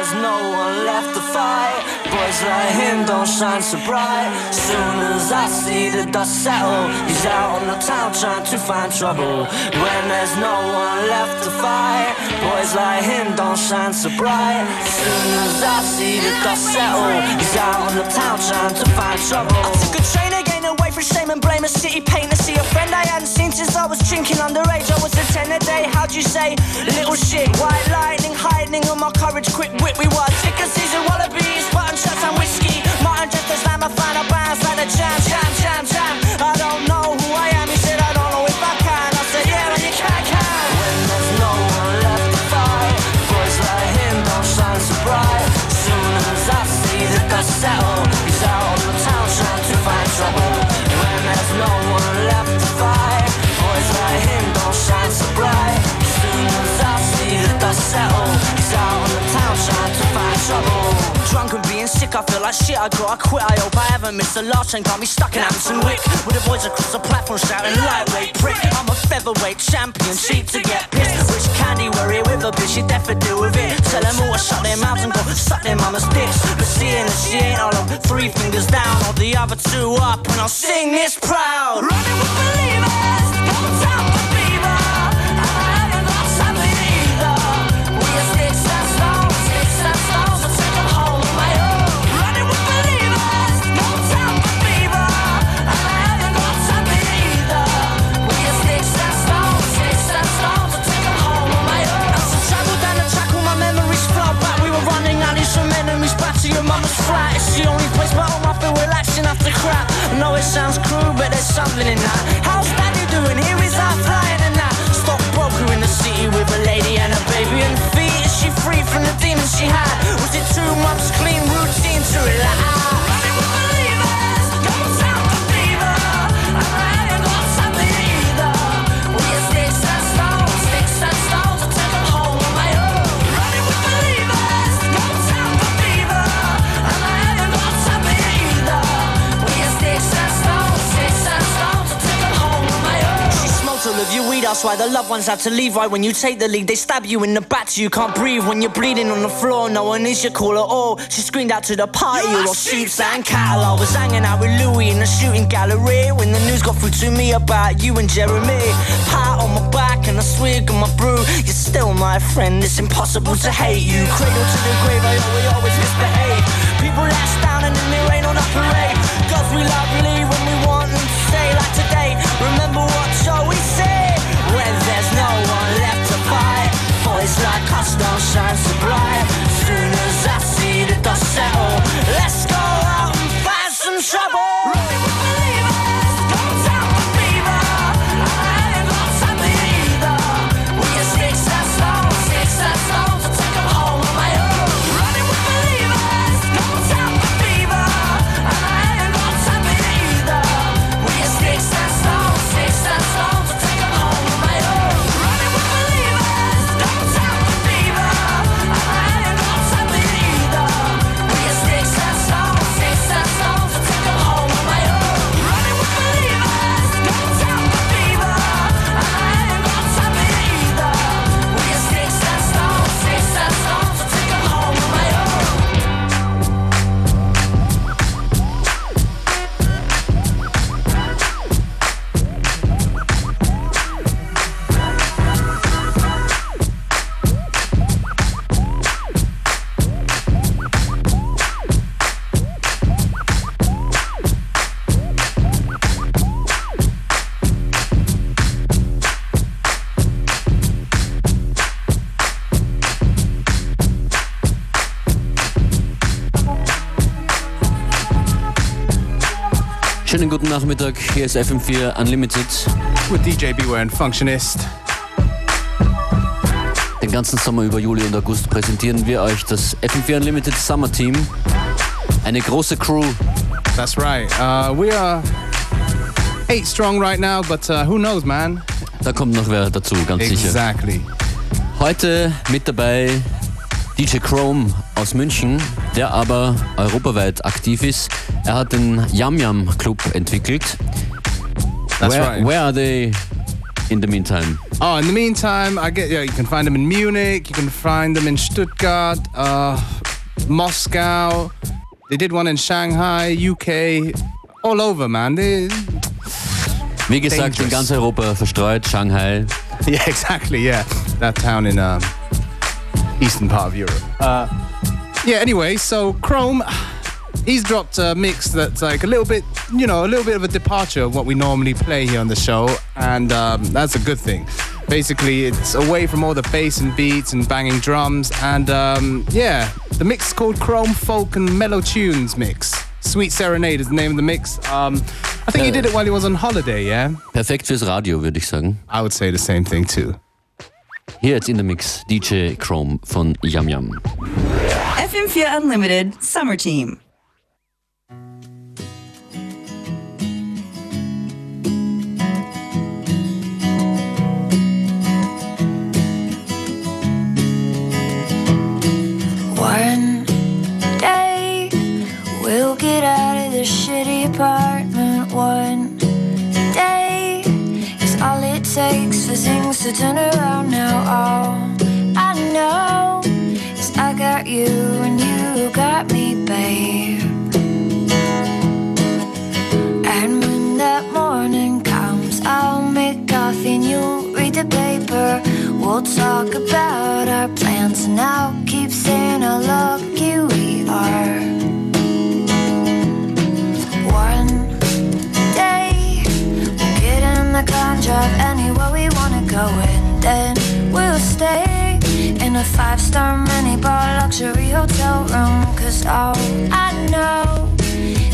there's no one left to fight. Boys like him don't shine so bright. Soon as I see the dust settle, he's out on the town trying to find trouble. When there's no one left to fight, boys like him don't shine so bright. Soon as I see the dust settle, he's out on the town trying to find trouble. I took a train again and blame. A city pain to see a friend I hadn't seen since I was drinking underage. I was a 10 a day, how'd you say? Little shit, white lightning, heightening on my courage, quick wit. We were of season wallabies, button shots and whiskey. Martin just as slam, I find a bounce like the jam, jam, jam, jam. I don't know trouble. Drunk and being sick, I feel like shit. I gotta quit. I hope I haven't missed the last train. Got me stuck in Hampton Wick with the boys across the platform shouting lightweight prick. I'm a featherweight champion, cheap to get pissed. Rich candy, worry with a bitch, you definitely deal with it. Tell them all to shut their mouths and go suck their mama's dicks. But seeing that she ain't all of three fingers down, or the other two up, and I'll sing this proud. Running with believers, don't crap. Know it sounds cruel, but there's something in that. How's daddy doing? Here is our flying and that. Stockbroker in the city with a lady and a baby and feet. Is she free from the demons she had? Was it two months clean routine to relax? Of your weed, that's why the loved ones have to leave. Right when you take the lead, they stab you in the back till you can't breathe. When you're bleeding on the floor, no one is your call at oh, all. She screamed out to the party, you lost sheep and cattle. I was hanging out with Louis in the shooting gallery when the news got through to me about you and Jeremy. Pat on my back and a swig of my brew. You're still my friend, it's impossible to hate you. Cradle to the grave, I always, always misbehave. People last down and then they rain on a parade. Girls we love leave like don't shine so bright. Soon as I see the dust settle, let's go Nachmittag, hier ist FM4 Unlimited. with DJ Beware and Functionist. Den ganzen Sommer über Juli und August präsentieren wir euch das FM4 Unlimited Summer Team. Eine große Crew. That's right. Uh, we are eight strong right now, but uh, who knows, man? Da kommt noch wer dazu, ganz sicher. Exactly. Heute mit dabei DJ Chrome aus München, der aber europaweit aktiv ist. Er hat den Yam Yam Club entwickelt. That's where, right. where are they in the meantime? Oh, in the meantime, I get yeah. You can find them in Munich. You can find them in Stuttgart, uh, Moscow. They did one in Shanghai, UK, all over, man. They, Wie gesagt, in Dangerous. ganz Europa verstreut, Shanghai. yeah, exactly. Yeah, that town in um, eastern part of Europe. Uh, yeah. Anyway, so Chrome, he's dropped a mix that's like a little bit, you know, a little bit of a departure of what we normally play here on the show, and um, that's a good thing. Basically, it's away from all the bass and beats and banging drums, and um, yeah, the mix is called Chrome Folk and Mellow Tunes Mix. Sweet Serenade is the name of the mix. Um, I think he did it while he was on holiday, yeah? Perfekt fürs Radio, würde ich sagen. I would say the same thing too. Hier jetzt in the Mix DJ Chrome von Yam Yam. FM4 Unlimited Summer Team. Apartment. One day is all it takes for things to turn around now. All I know is I got you and you got me, babe. And when that morning comes, I'll make coffee and you'll read the paper. We'll talk about our plans and I'll keep saying how lucky we are. In the car drive anywhere we wanna go, and then we'll stay in a five-star mini-bar luxury hotel room. Cause all I know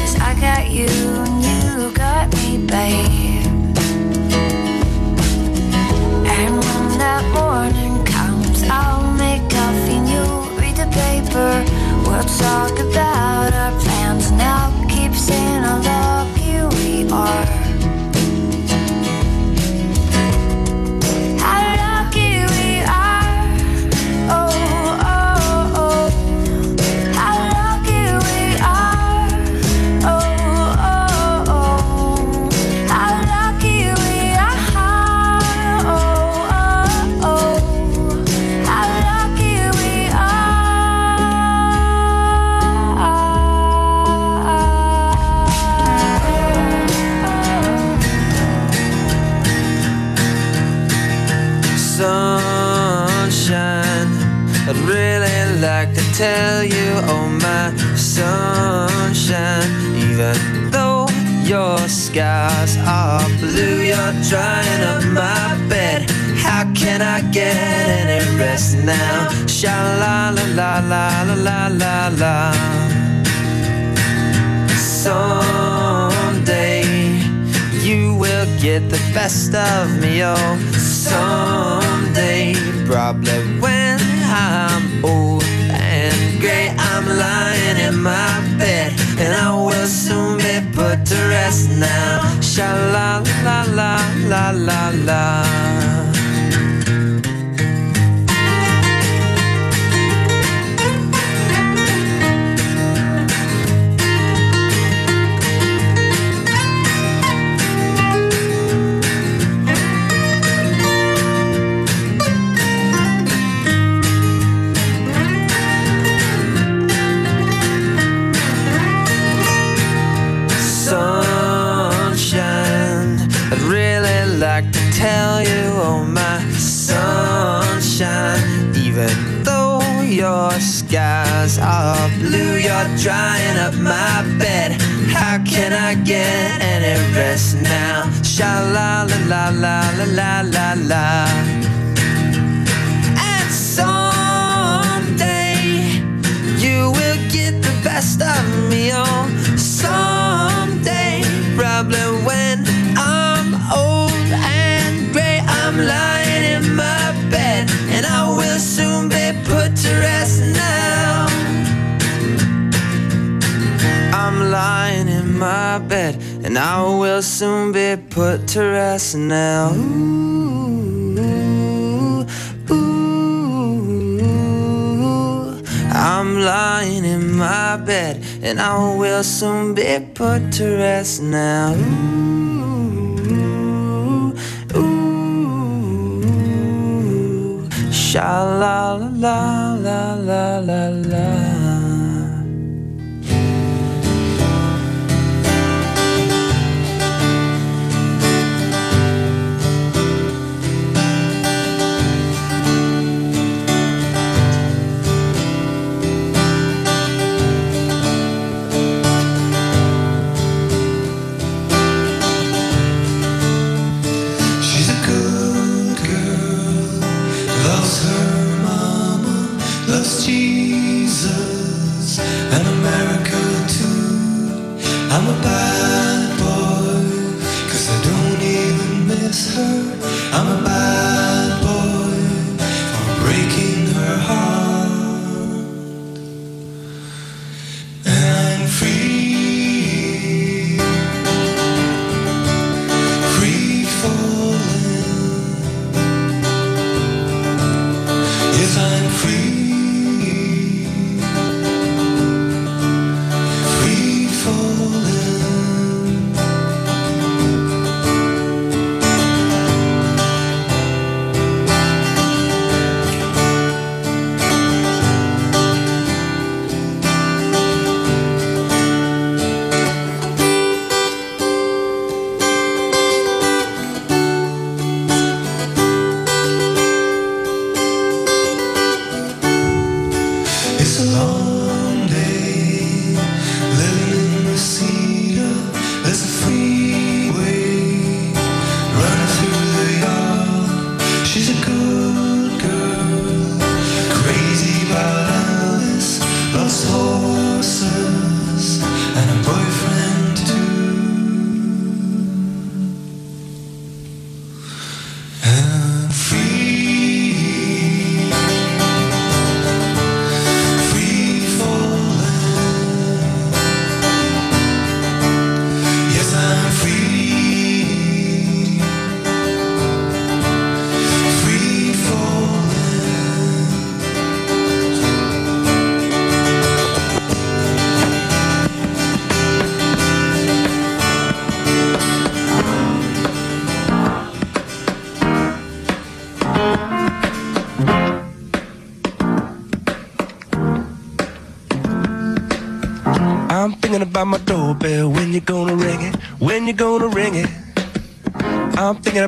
is I got you and you got put to rest now.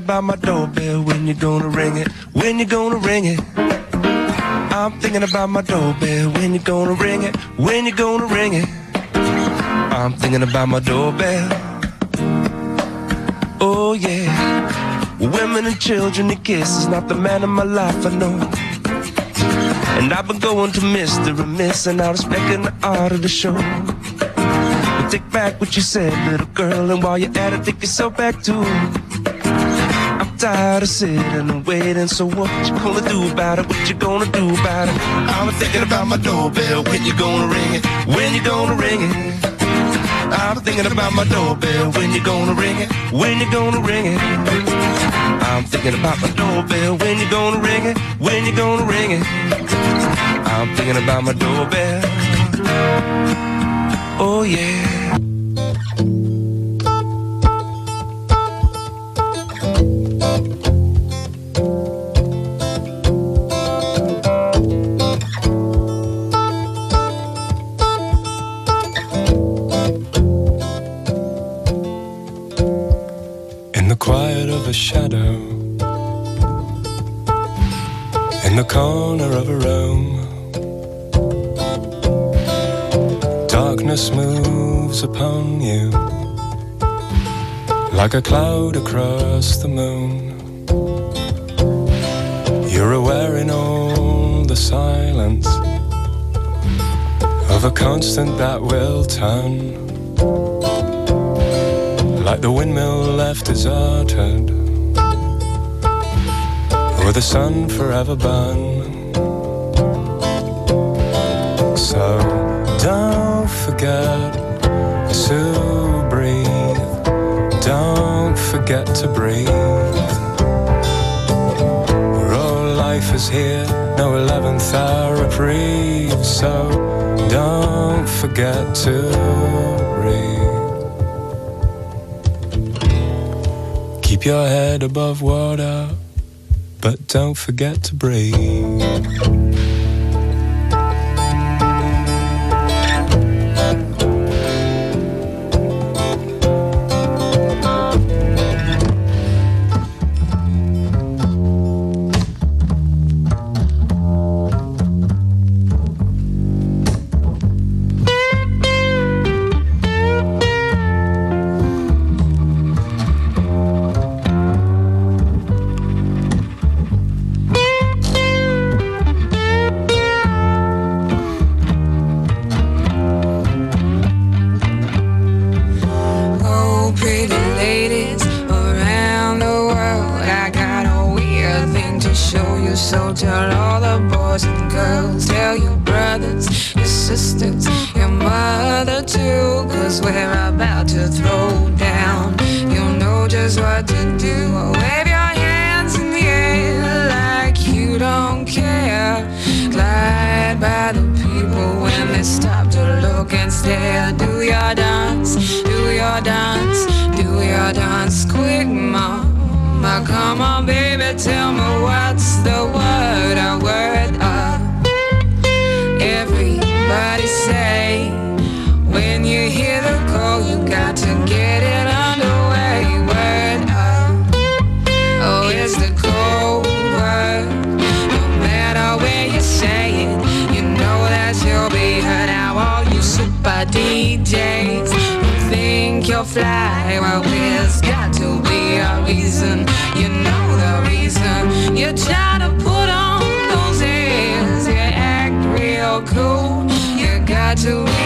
About my doorbell. When you gonna ring it? When you gonna ring it? I'm thinking about my doorbell. When you gonna ring it? When you gonna ring it? I'm thinking about my doorbell. Oh yeah. Women and children and kisses, not the man of my life, I know. And I've been going to Mr. and Miss and out respecting the art of the show. But take back what you said, little girl, and while you're at it, take yourself back too. Tired of sitting and waiting, so what you gonna do about it? What you gonna do about it? I'm thinking about my doorbell, when you gonna ring it? When you gonna ring it? I'm thinking about my doorbell, when you gonna ring it? When you gonna ring it? I'm thinking about my doorbell, when you gonna ring it? When you gonna ring it? I'm thinking about my doorbell. Oh yeah. Corner of a room, darkness moves upon you like a cloud across the moon. You're aware in all the silence of a constant that will turn like the windmill left deserted, or the sun forever burn. So don't forget to breathe, don't forget to breathe. All life is here, no 11th hour reprieve, so don't forget to breathe. Keep your head above water. but don't forget to breathe. You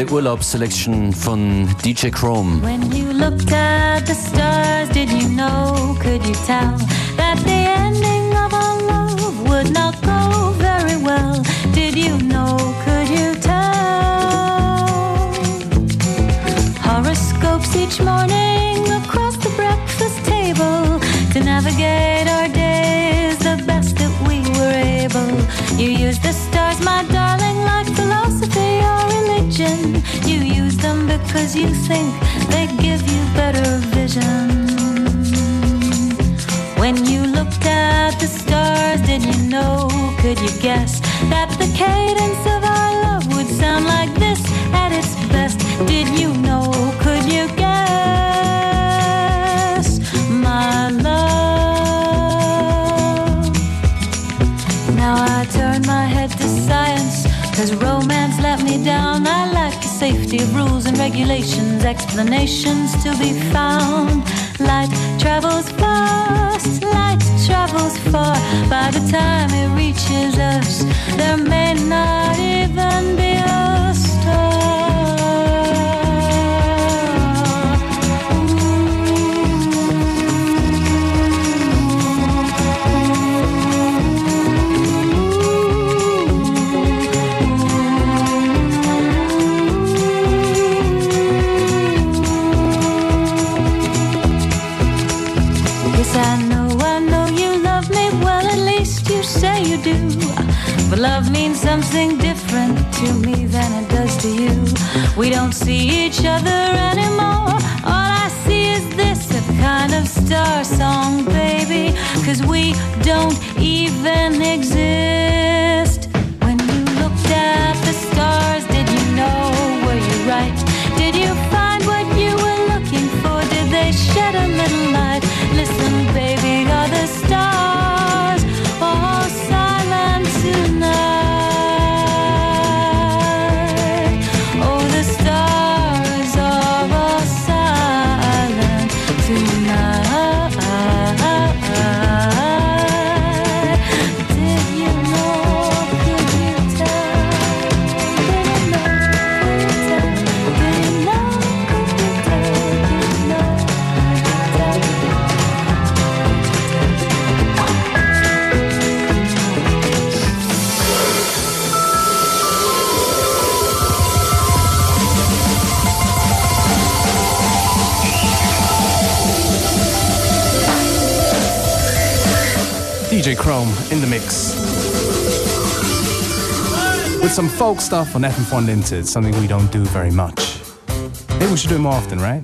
spezielle Urlaubsselection von DJ Chrome. When you looked at the stars, did you know, could you tell that the ending of our love would not go very well? Did you know, could you tell? Horoscopes each morning across the breakfast table to navigate our days the best that we were able. You used the stars, my darling, because you think they give you better vision. When you looked at the stars, did you know, could you guess that the cadence of our love would sound like this at its best? Did you know, could you guess, my love? Now I turn my head to science, cause romance let me down. Safety of rules and regulations, explanations to be found. Light travels fast, light travels far. By the time it reaches us, there may not even be We don't see each other anymore. All I see is this a kind of star song, baby. Cause we don't even exist. With some folk stuff on FM4 Unlimited, something we don't do very much. Maybe we should do it more often, right?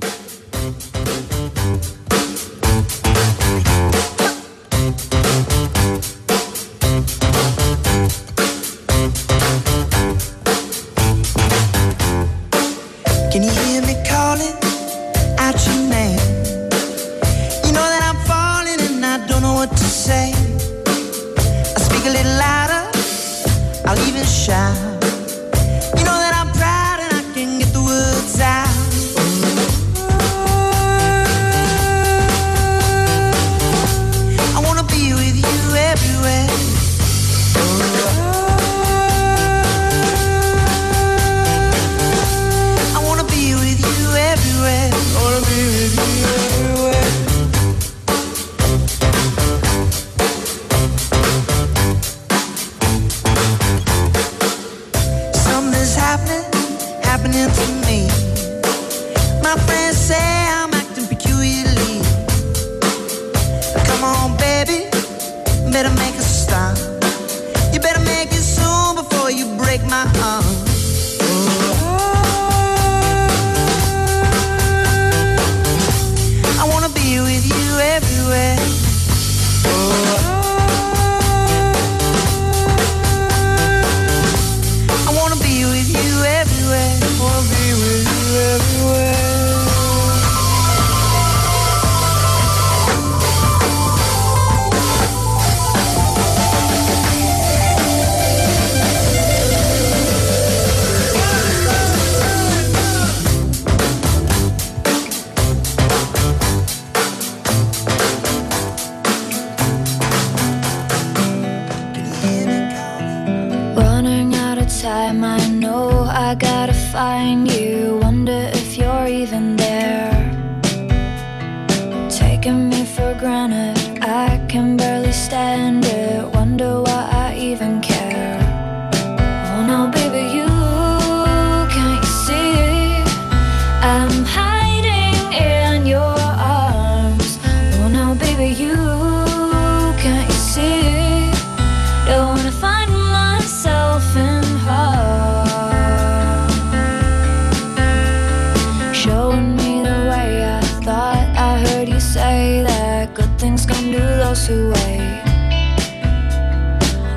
miles away.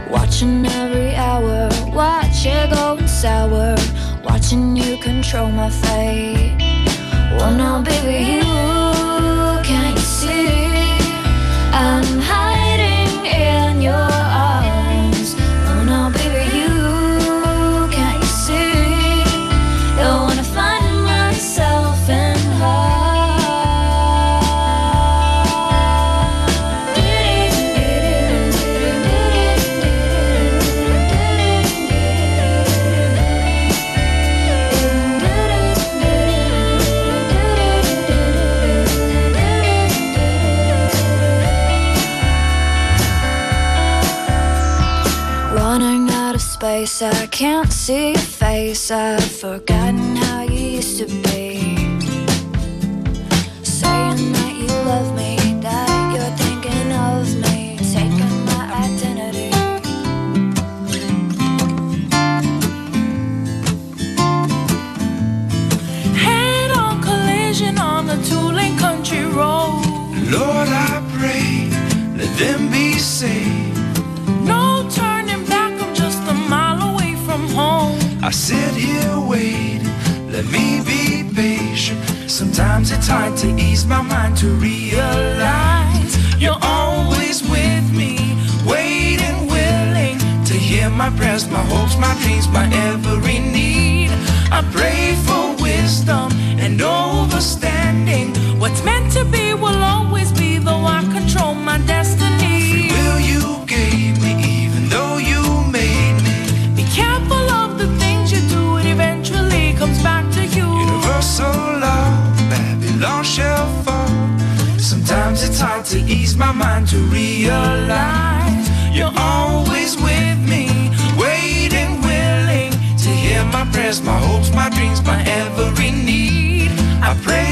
Watching every hour, watch it going sour. Watching you control my fate. Wanna baby, you, can't see? I can't see your face. I've forgotten I sit here waiting, let me be patient. Sometimes it's hard to ease my mind to realize you're always with me, waiting, willing to hear my prayers, my hopes, my dreams, my every need. I pray for wisdom and all. mind to realize you're always with me, waiting, willing to hear my prayers, my hopes, my dreams, my every need. I pray.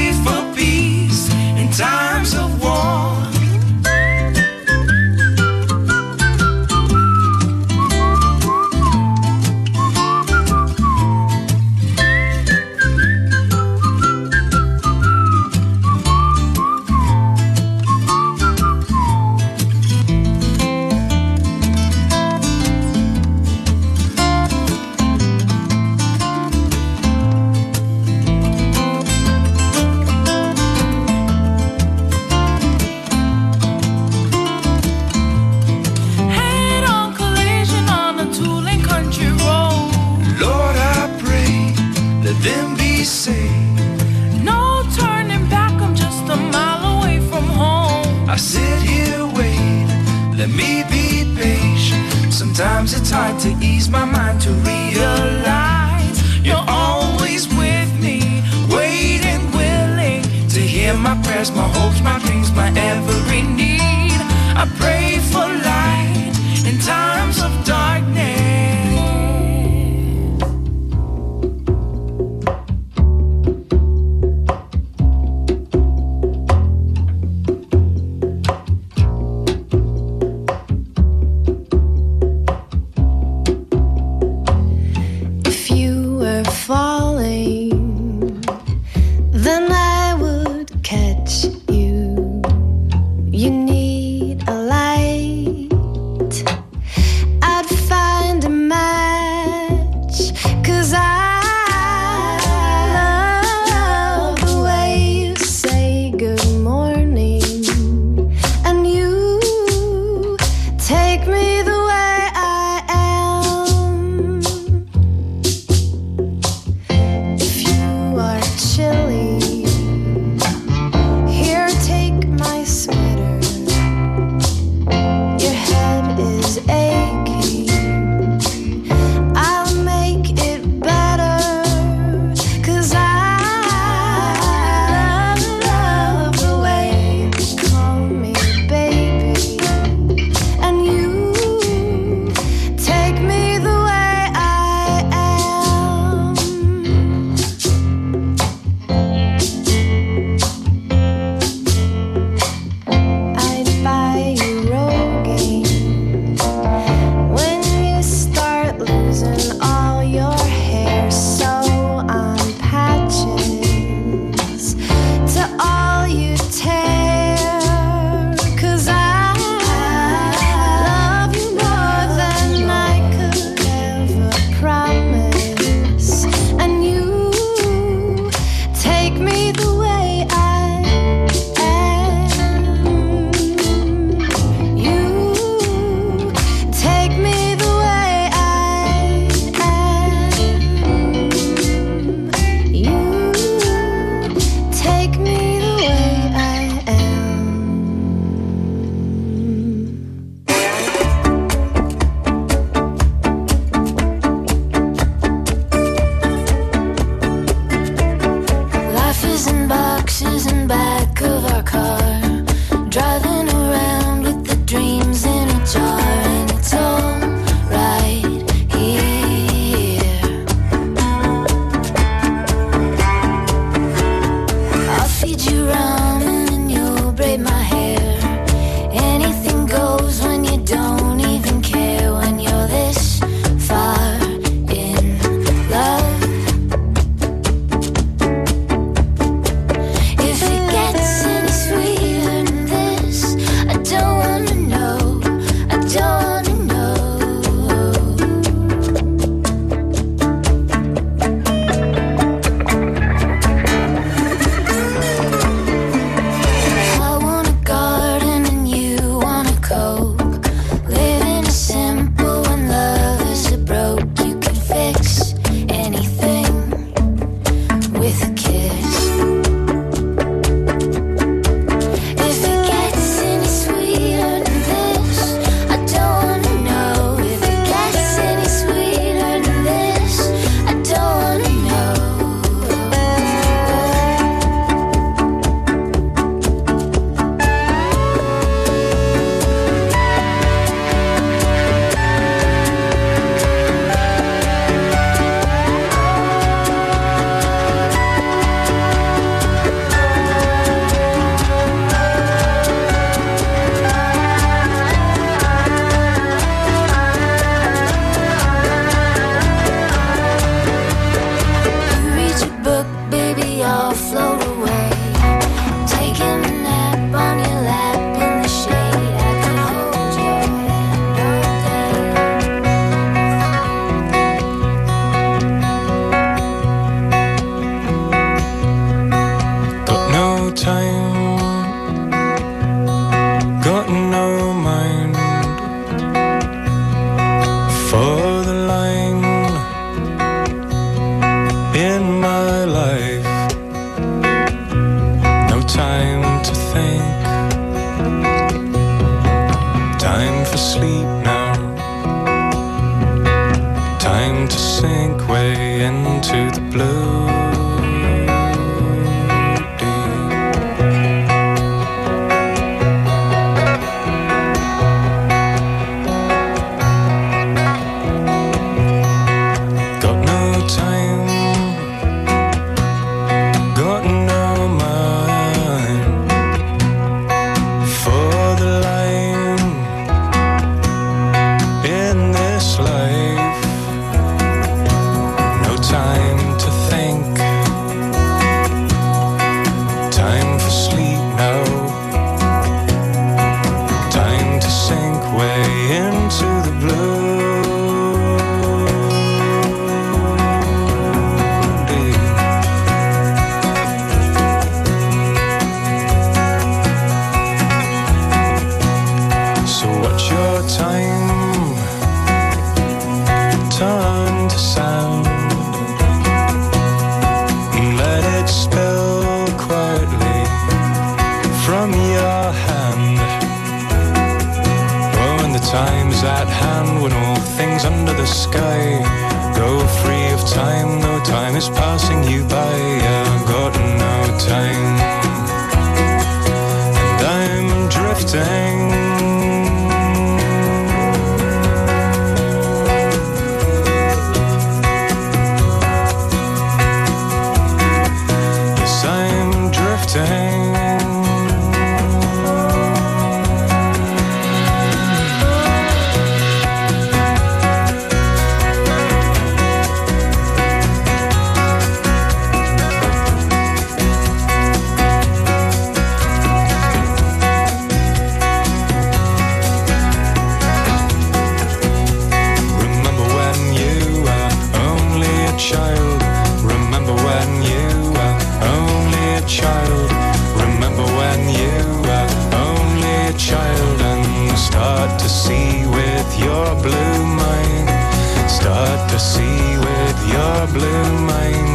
your blue mind. Start to see with your blue mind.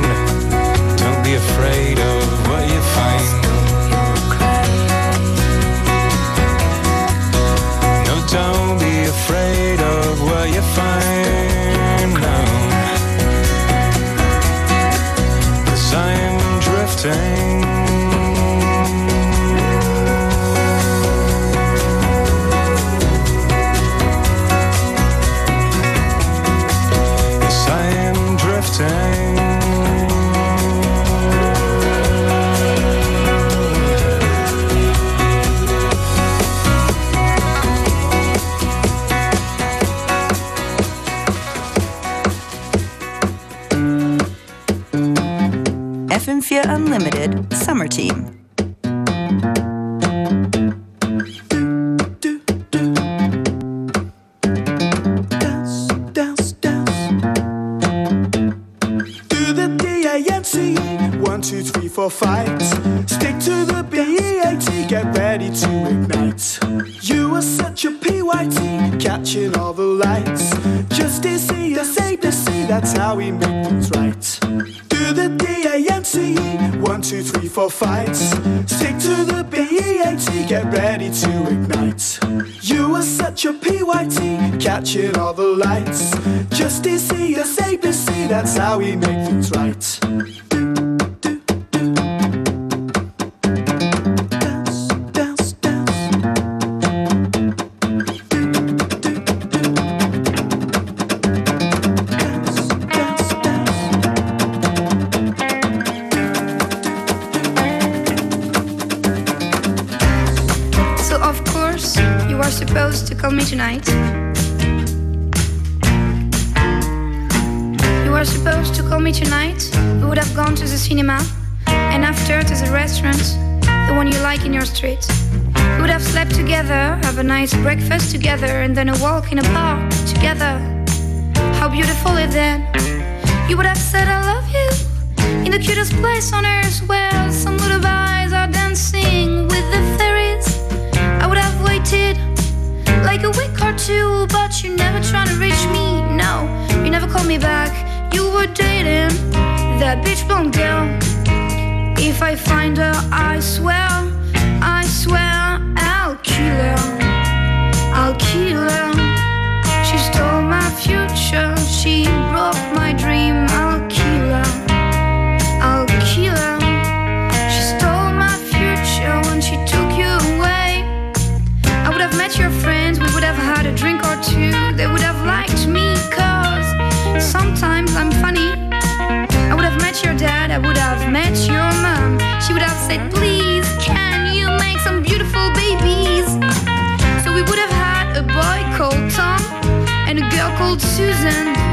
Unlimited Summer Team. how we make together and then a walk in a park together. How beautiful it then. You would have said I love you in the cutest place on earth where some lullabies are dancing with the fairies. I would have waited like a week or two, but you never trying to reach me. No, you never called me back. You were dating that bitch blonde girl. If I find her, I swear, I swear I'll kill her. please, can you make some beautiful babies? So we would have had a boy called Tom and a girl called Susan.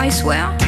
I swear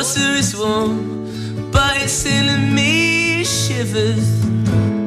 water is warm, but it's sending me shivers.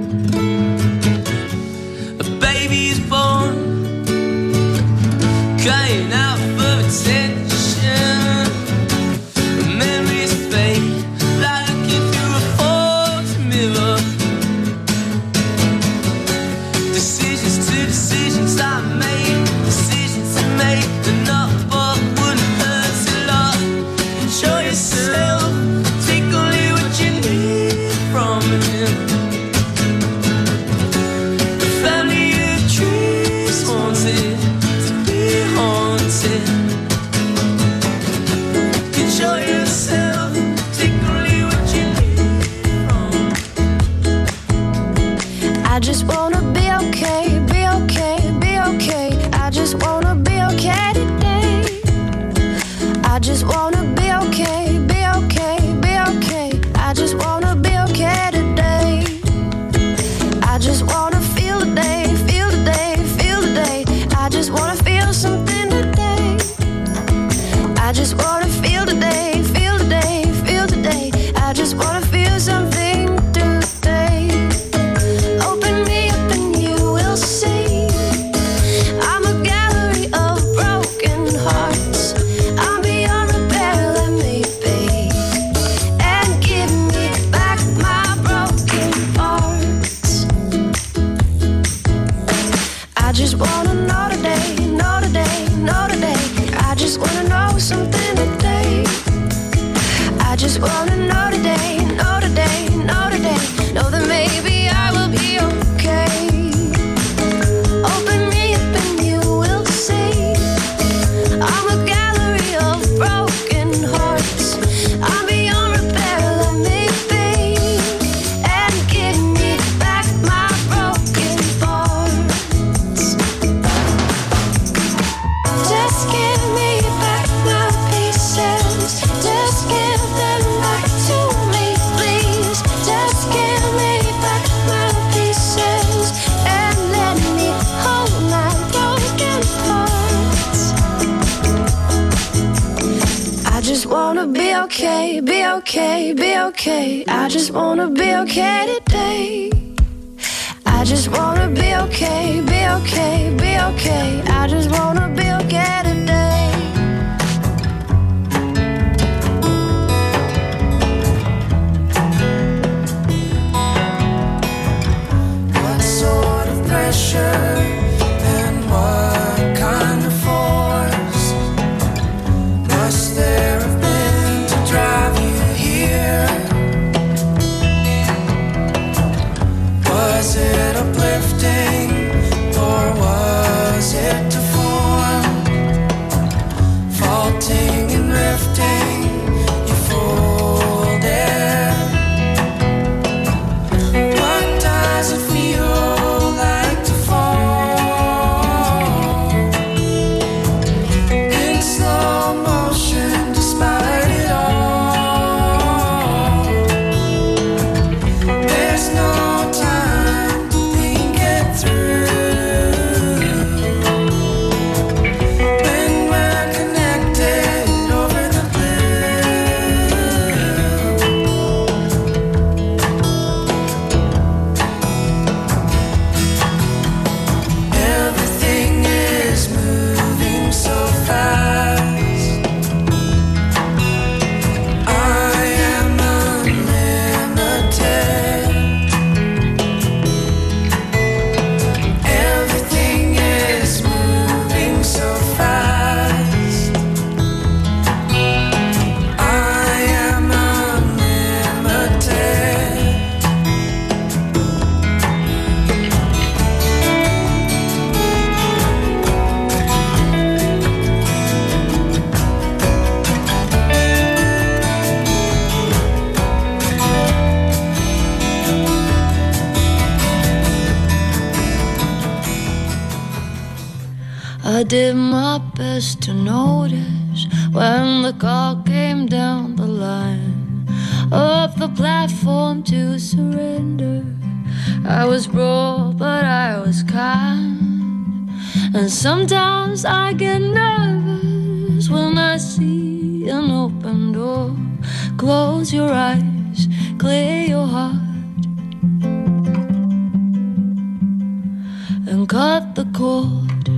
And cut the cord.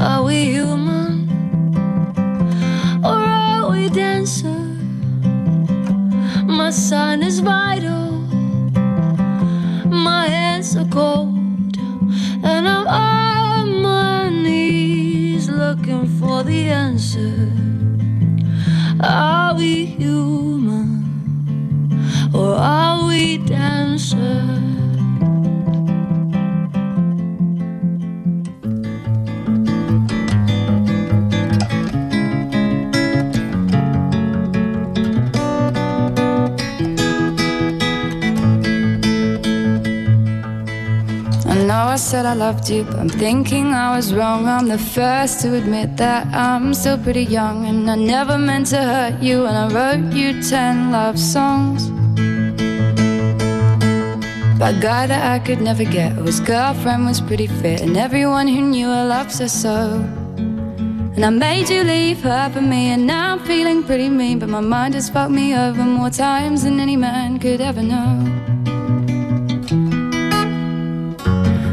Are we human or are we dancer? My sign is vital, my hands are cold, and I'm on my knees looking for the answer. Are we said I loved you, but I'm thinking I was wrong. I'm the first to admit that I'm still pretty young, and I never meant to hurt you. And I wrote you ten love songs. By a guy that I could never get, whose girlfriend was pretty fit, and everyone who knew her loves her so. And I made you leave her for me, and now I'm feeling pretty mean. But my mind has fucked me over more times than any man could ever know.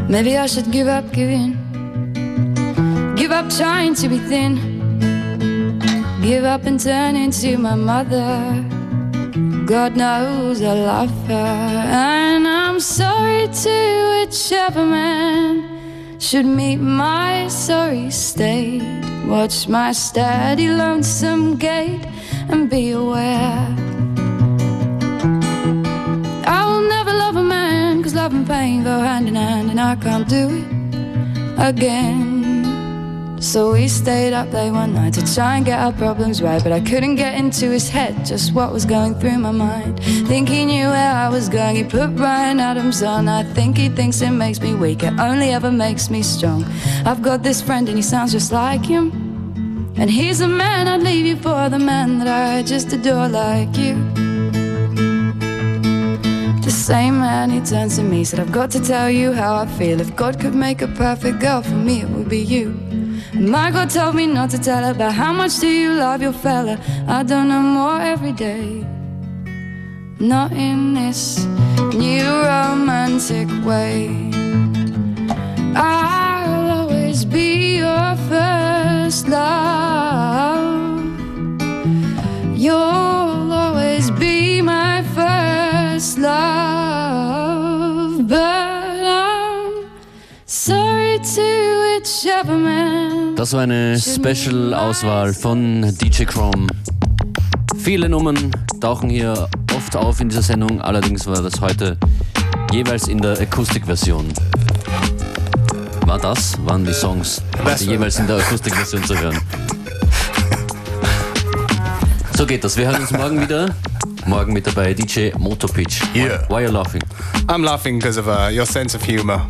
Maybe I should give up giving. Give up trying to be thin. Give up and turn into my mother. God knows I love her. And I'm sorry to whichever man should meet my sorry state. Watch my steady, lonesome gait and be aware. Love and pain go hand in hand, and I can't do it again. So we stayed up late one night to try and get our problems right, but I couldn't get into his head just what was going through my mind. Think he knew where I was going, he put Bryan Adams on. I think he thinks it makes me weak, it only ever makes me strong. I've got this friend and he sounds just like him. And he's the man I'd leave you for, the man that I just adore like you. Same man, he turned to me, said, I've got to tell you how I feel. If God could make a perfect girl for me, it would be you. Michael told me not to tell her, but how much do you love your fella? I don't know more every day. Not in this new romantic way. I'll always be your first love. You'll always be my first love. Das war eine Special-Auswahl von DJ Chrome. Viele Nummern tauchen hier oft auf in dieser Sendung, allerdings war das heute jeweils in der Akustikversion. War das? Waren die Songs war- jeweils in der Akustikversion zu hören? So geht das. Wir hören uns morgen wieder. Morgen mit dabei DJ Motopitch. Yeah. Why are you laughing? I'm laughing because of uh, your sense of humor.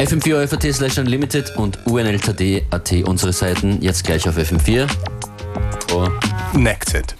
FM4 FAT slash unlimited und UNLTD.at unsere Seiten. Jetzt gleich auf FM4. Oh. Nected.